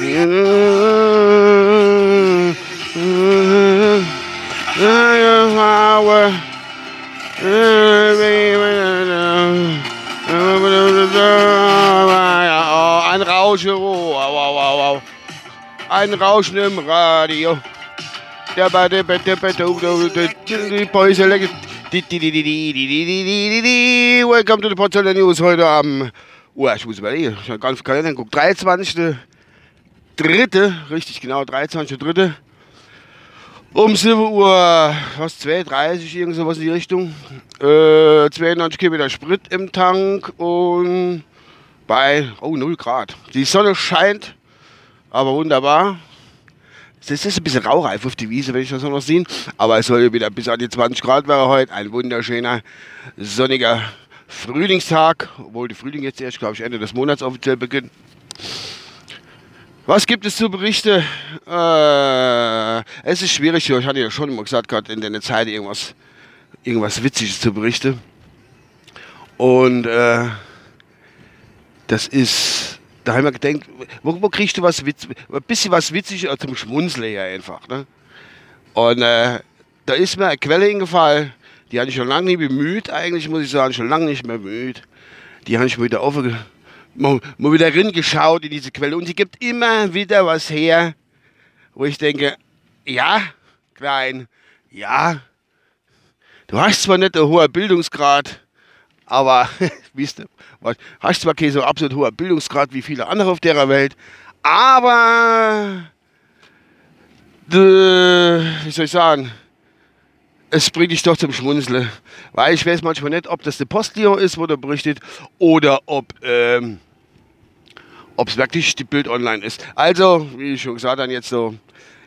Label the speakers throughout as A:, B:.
A: Ein Rauschen, oh, wow, wow, wow. Ein Rauschen im Radio. Welcome to the Portella News heute am, oh, ich muss überlegen, ich habe gar nicht Kalender geguckt, 23. Dritte, richtig genau, 23.3. Um 7 Uhr, was, 2,30 irgend sowas in die Richtung. Äh, 92 Kilometer Sprit im Tank und bei, oh, 0 Grad. Die Sonne scheint, aber wunderbar. Es ist ein bisschen raureif auf die Wiese, wenn ich das noch sehen. Aber es soll wieder bis an die 20 Grad wäre heute. Ein wunderschöner, sonniger Frühlingstag. Obwohl die Frühling jetzt erst, glaube ich, Ende des Monats offiziell beginnt. Was gibt es zu berichten? Äh, es ist schwierig, ich hatte ja schon immer gesagt, gerade in der Zeit irgendwas, irgendwas Witziges zu berichten. Und äh, das ist, da haben wir gedacht, wo, wo kriegst du was Witz, ein bisschen was Witziges zum Schmunzeln ja einfach. Ne? Und äh, da ist mir eine Quelle hingefallen, die habe ich schon lange nicht bemüht, eigentlich muss ich sagen, schon lange nicht mehr bemüht. Die habe ich mir wieder aufge mal, mal wieder reingeschaut in diese Quelle. Und sie gibt immer wieder was her, wo ich denke, ja, Klein, ja, du hast zwar nicht einen hohen Bildungsgrad, aber, wisst ihr, hast zwar keinen so absolut hohen Bildungsgrad wie viele andere auf der Welt, aber, de, wie soll ich sagen, es bringt dich doch zum Schmunzeln. Weil ich weiß manchmal nicht, ob das der Postillon ist, wo der berichtet, oder ob ähm, es wirklich die Bild online ist. Also, wie ich schon gesagt habe, jetzt so,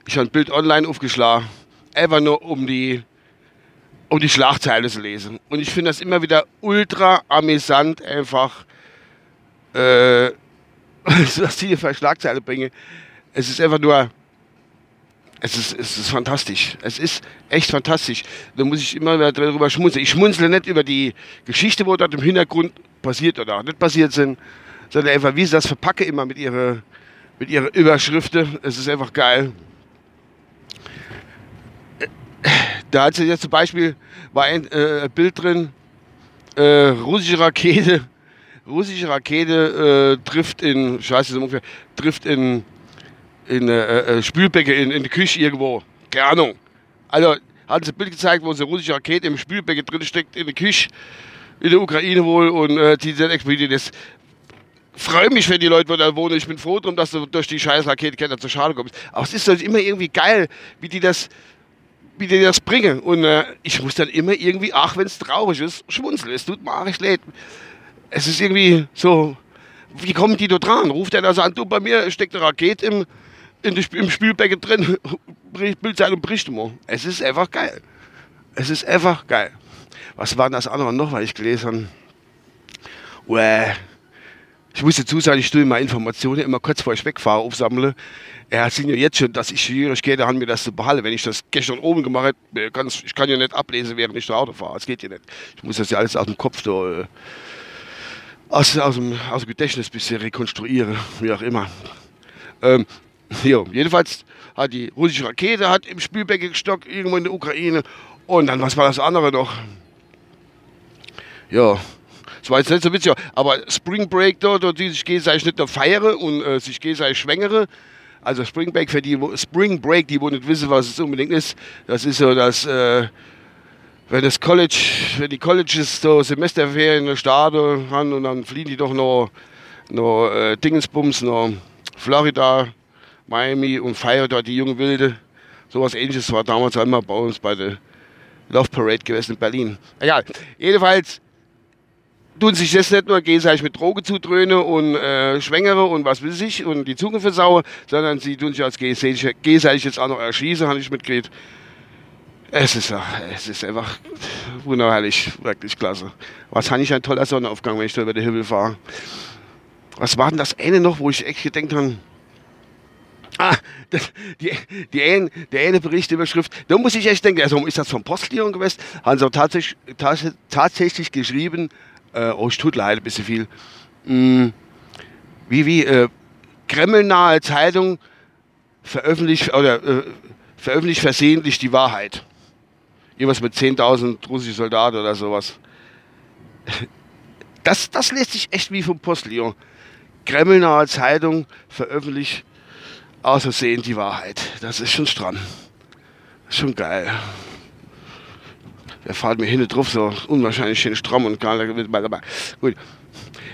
A: ich habe Bild online aufgeschlagen, einfach nur um die, um die Schlagzeile zu lesen. Und ich finde das immer wieder ultra amüsant, einfach, äh, was die hier Schlagzeile bringen. Es ist einfach nur es ist, es ist fantastisch. Es ist echt fantastisch. Da muss ich immer wieder darüber schmunzeln. Ich schmunzle nicht über die Geschichte, wo dort im Hintergrund passiert oder auch nicht passiert sind, sondern einfach, wie sie das verpacke immer mit ihrer mit ihrer Überschriften. Es ist einfach geil. Da hat sie jetzt zum Beispiel war ein äh, Bild drin, äh, russische Rakete, russische Rakete äh, trifft in, scheiße, ungefähr, trifft in in äh, äh, Spülbecken in, in der Küche irgendwo. Keine Ahnung. Also hat sie ein Bild gezeigt, wo so eine russische Rakete im Spülbecken drin steckt, in der Küche, in der Ukraine wohl, und äh, die dann explodiert ist. Freue mich, wenn die Leute da wohnen. Ich bin froh drum, dass du durch die scheiß Raketenkette zur Schade kommst. Aber es ist halt immer irgendwie geil, wie die das, wie die das bringen. Und äh, ich muss dann immer irgendwie, ach, wenn es traurig ist, schmunzeln. Es tut mir echt leid. Es ist irgendwie so, wie kommen die da dran? Ruft er da so an, du, bei mir steckt eine Rakete im, in die, im Spülbecken drin, Bildzeitung bricht immer. Es ist einfach geil. Es ist einfach geil. Was war das andere noch, weil ich gelesen habe? Ich muss dazu sagen, ich tue meine Informationen immer kurz vor ich wegfahre aufsammle. Er sieht ja jetzt schon, dass ich Schwierigkeiten habe, mir das zu behalten. Wenn ich das gestern oben gemacht hätte, ich kann ja nicht ablesen, während ich da Auto fahre. Das geht ja nicht. Ich muss das ja alles aus dem Kopf da, äh, aus, aus, dem, aus dem Gedächtnis bisschen rekonstruieren, wie auch immer. Ähm, ja, jedenfalls hat die russische Rakete hat im Spielbecken gestockt, irgendwo in der Ukraine. Und dann, was war das andere noch? Ja, das war jetzt nicht so witzig, aber Spring Break dort, dort die sich gegenseitig nicht nur feiern und äh, sich gegenseitig schwängere. Also Spring Break für die, Spring Break, die wo nicht wissen, was es unbedingt ist, das ist so, dass äh, wenn das College, wenn die Colleges so Semesterferien starten haben und dann fliehen die doch noch, noch äh, Dingensbums, noch Florida, Miami und feiern dort die jungen Wilde. Sowas ähnliches war damals einmal bei uns bei der Love Parade gewesen in Berlin. Egal. Jedenfalls tun sich das nicht nur gegenseitig mit Drogen zudröhnen und äh, Schwängere und was will ich und die Zunge versauen, sondern sie tun sich als gegenseitig jetzt auch noch erschießen, habe ich mitgekriegt. Es ist, es ist einfach wunderherrlich, wirklich klasse. Was habe ich ein toller Sonnenaufgang, wenn ich da über den Himmel fahre. Was war denn das eine noch, wo ich echt gedacht habe, Ah, das, die, die eine, der eine Berichtüberschrift, da muss ich echt denken, also ist das vom Postillon gewesen? Haben sie tatsächlich, tatsächlich geschrieben, äh, oh, ich tut leider ein bisschen viel, mm, wie, wie, äh, Kremlnahe Zeitung veröffentlicht oder äh, veröffentlicht versehentlich die Wahrheit. Irgendwas mit 10.000 russische Soldaten oder sowas. Das, das lässt sich echt wie vom Postillon. Kremlnahe Zeitung veröffentlicht außersehen die Wahrheit. Das ist schon stramm. Schon geil. Der fährt mir hinten drauf, so unwahrscheinlich schön stramm und geil. Gut.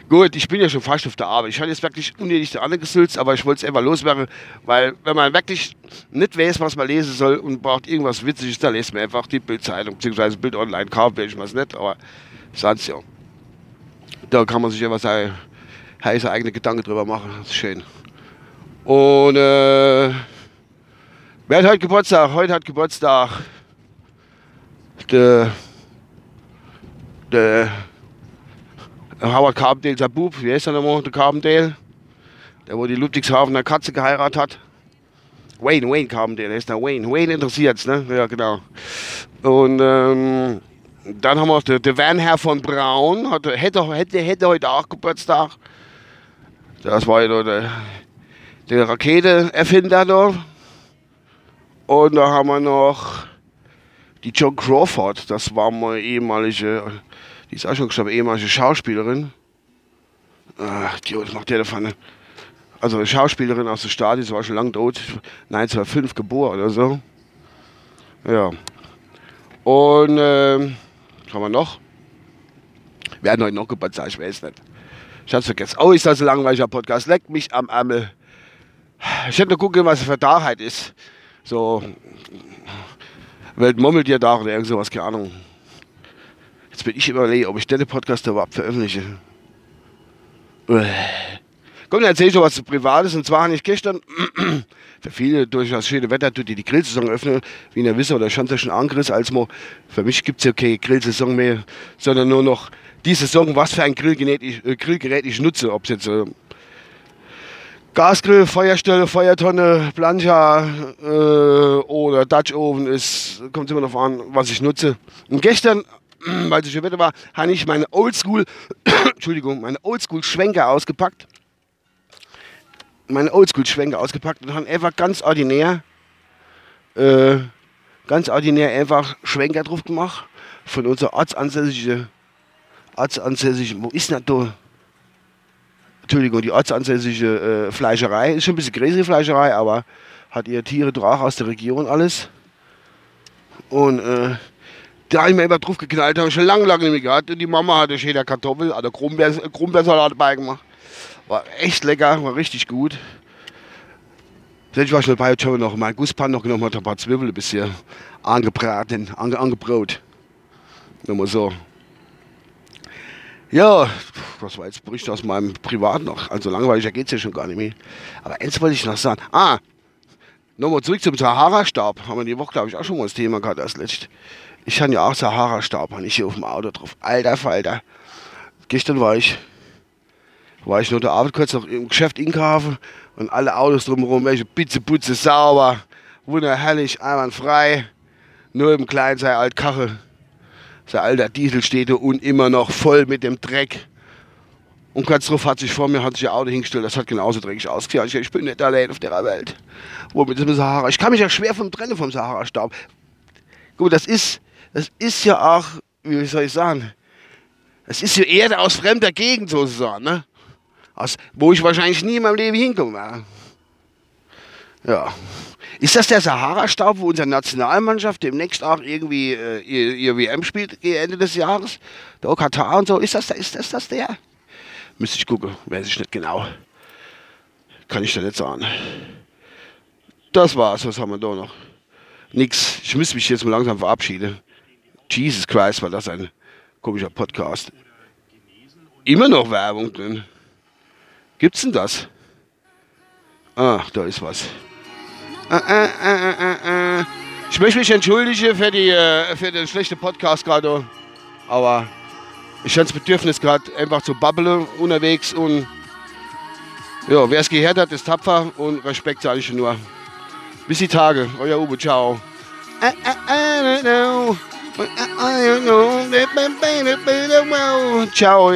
A: Gut, ich bin ja schon fast auf der Arbeit. Ich hatte jetzt wirklich unnötig der andere gesülzt, aber ich wollte es einfach loswerden, weil wenn man wirklich nicht weiß, was man lesen soll und braucht irgendwas Witziges, dann lest man einfach die Bildzeitung, beziehungsweise Bild online, kaufen will ich was nicht, aber sonst ja. Da kann man sich einfach seine heiße eigene Gedanken drüber machen. Das ist schön. Und äh, wer hat heute Geburtstag? Heute hat Geburtstag der, der Howard Carpendale, sein Bub, wie heißt er nochmal, der Carpendale? Der, wo die Ludwigshafener Katze geheiratet hat. Wayne, Wayne Carpendale, heißt der Wayne. Wayne interessiert's, ne? Ja, genau. Und ähm, dann haben wir den, der Wernherr von Braun, hat, hätte, hätte, hätte heute auch Geburtstag. Das war ja der, der Raketenerfinder da. Und da haben wir noch die John Crawford, das war mal ehemalige, die ist auch schon gestorben, ehemalige Schauspielerin. Ach, die, macht der da vorne? Also eine Schauspielerin aus der Stadt, die war schon lange tot, 1905 geboren oder so. Ja. Und ähm, haben wir noch? Wir hatten heute noch Geburtstag, ich weiß nicht. Ich hab's vergessen. Oh, ist das ein langweiliger Podcast. Leck mich am Ärmel. Ich hätte nur gucken, was für Tagheit ist. So Weltmurmeltier-Tag oder irgend sowas, keine Ahnung. Jetzt bin ich überlegen, ob ich den Podcast überhaupt veröffentliche. Komm, dann erzähl ich noch was Privates. Und zwar habe ich gestern, für viele durch das schöne Wetter, die, die Grillsaison öffnen, wie ihr wisst, oder schon schon angerissen, als man, für mich gibt es ja keine Grillsaison mehr, sondern nur noch die Saison, was für ein Grillgerät ich, äh, Grillgerät ich nutze. Ob es jetzt äh, Gasgrill, Feuerstelle, Feuertonne, Plancha äh, oder Dutch Oven ist, kommt immer noch an, was ich nutze. Und gestern, weil es schon Wetter war, habe ich meine Oldschool, Entschuldigung, meine Oldschool Schwenker ausgepackt. Meine Oldschool Schwenker ausgepackt und habe einfach ganz ordinär, äh, ganz ordinär einfach Schwenker drauf gemacht von unserer ortsansässigen ortsansässige, wo ist denn da? Entschuldigung, die ortsansässige äh, Fleischerei. Ist schon ein bisschen größere Fleischerei, aber hat ihr Tiere doch aus der Region alles. Und äh, da habe ich mir immer drauf geknallt, habe ich schon lange, lange nicht mehr gehabt. Und die Mama hatte schöner Kartoffel, also Krummbeersalat dabei gemacht. War echt lecker, war richtig gut. Selbst war ich dabei, ich habe noch meinen Gusspan noch genommen, hat ein paar Zwiebeln ein bisschen angebraten, ange, angebrot. Nur mal so. Ja, was war jetzt Bericht aus meinem Privat noch? Also langweiliger geht es ja schon gar nicht mehr. Aber eins wollte ich noch sagen. Ah, nochmal zurück zum Sahara-Stab. Haben wir die Woche, glaube ich, auch schon mal das Thema gehabt als letzt. Ich habe ja auch Sahara-Stab, habe ich hier auf dem Auto drauf. Alter Falter. Gestern war ich, war ich nur der Arbeit kurz noch im Geschäft einkaufen und alle Autos drumherum, welche Pizze, Putze, sauber, wunderherrlich, einwandfrei. Nur im Kleinen sei Altkache sein alter Diesel steht da und immer noch voll mit dem Dreck. Und kurz darauf hat sich vor mir hat sich ein Auto hingestellt, das hat genauso dreckig ausgesehen. Ich, ich bin nicht allein auf der Welt. Wo mit dem Sahara. Ich kann mich ja schwer vom trennen vom Sahara-Staub. Gut, das ist, das ist ja auch, wie soll ich sagen, das ist ja Erde aus fremder Gegend sozusagen, ne? Aus, wo ich wahrscheinlich nie in meinem Leben hinkomme. Ja. Ist das der Sahara-Staub, wo unsere Nationalmannschaft demnächst auch irgendwie äh, ihr, ihr, WM spielt Ende des Jahres? Der Katar und so. Ist das, ist das, das der? Müsste ich gucken, weiß ich nicht genau. Kann ich da nicht sagen. Das war's, was haben wir da noch? Nix. Ich müsste mich jetzt mal langsam verabschieden. Jesus Christ, war das ein komischer Podcast. Immer noch Werbung drin. Gibt's denn das? Ah, da ist was. Äh, äh, äh, ich möchte mich entschuldigen für, die, für den schlechten Podcast gerade. Aber ich habe das Bedürfnis gerade einfach zu babbeln unterwegs. Und ja, wer es gehört hat, ist tapfer und Respekt sage ich nur. Bis die Tage. Euer Uwe, ciao. Ciao.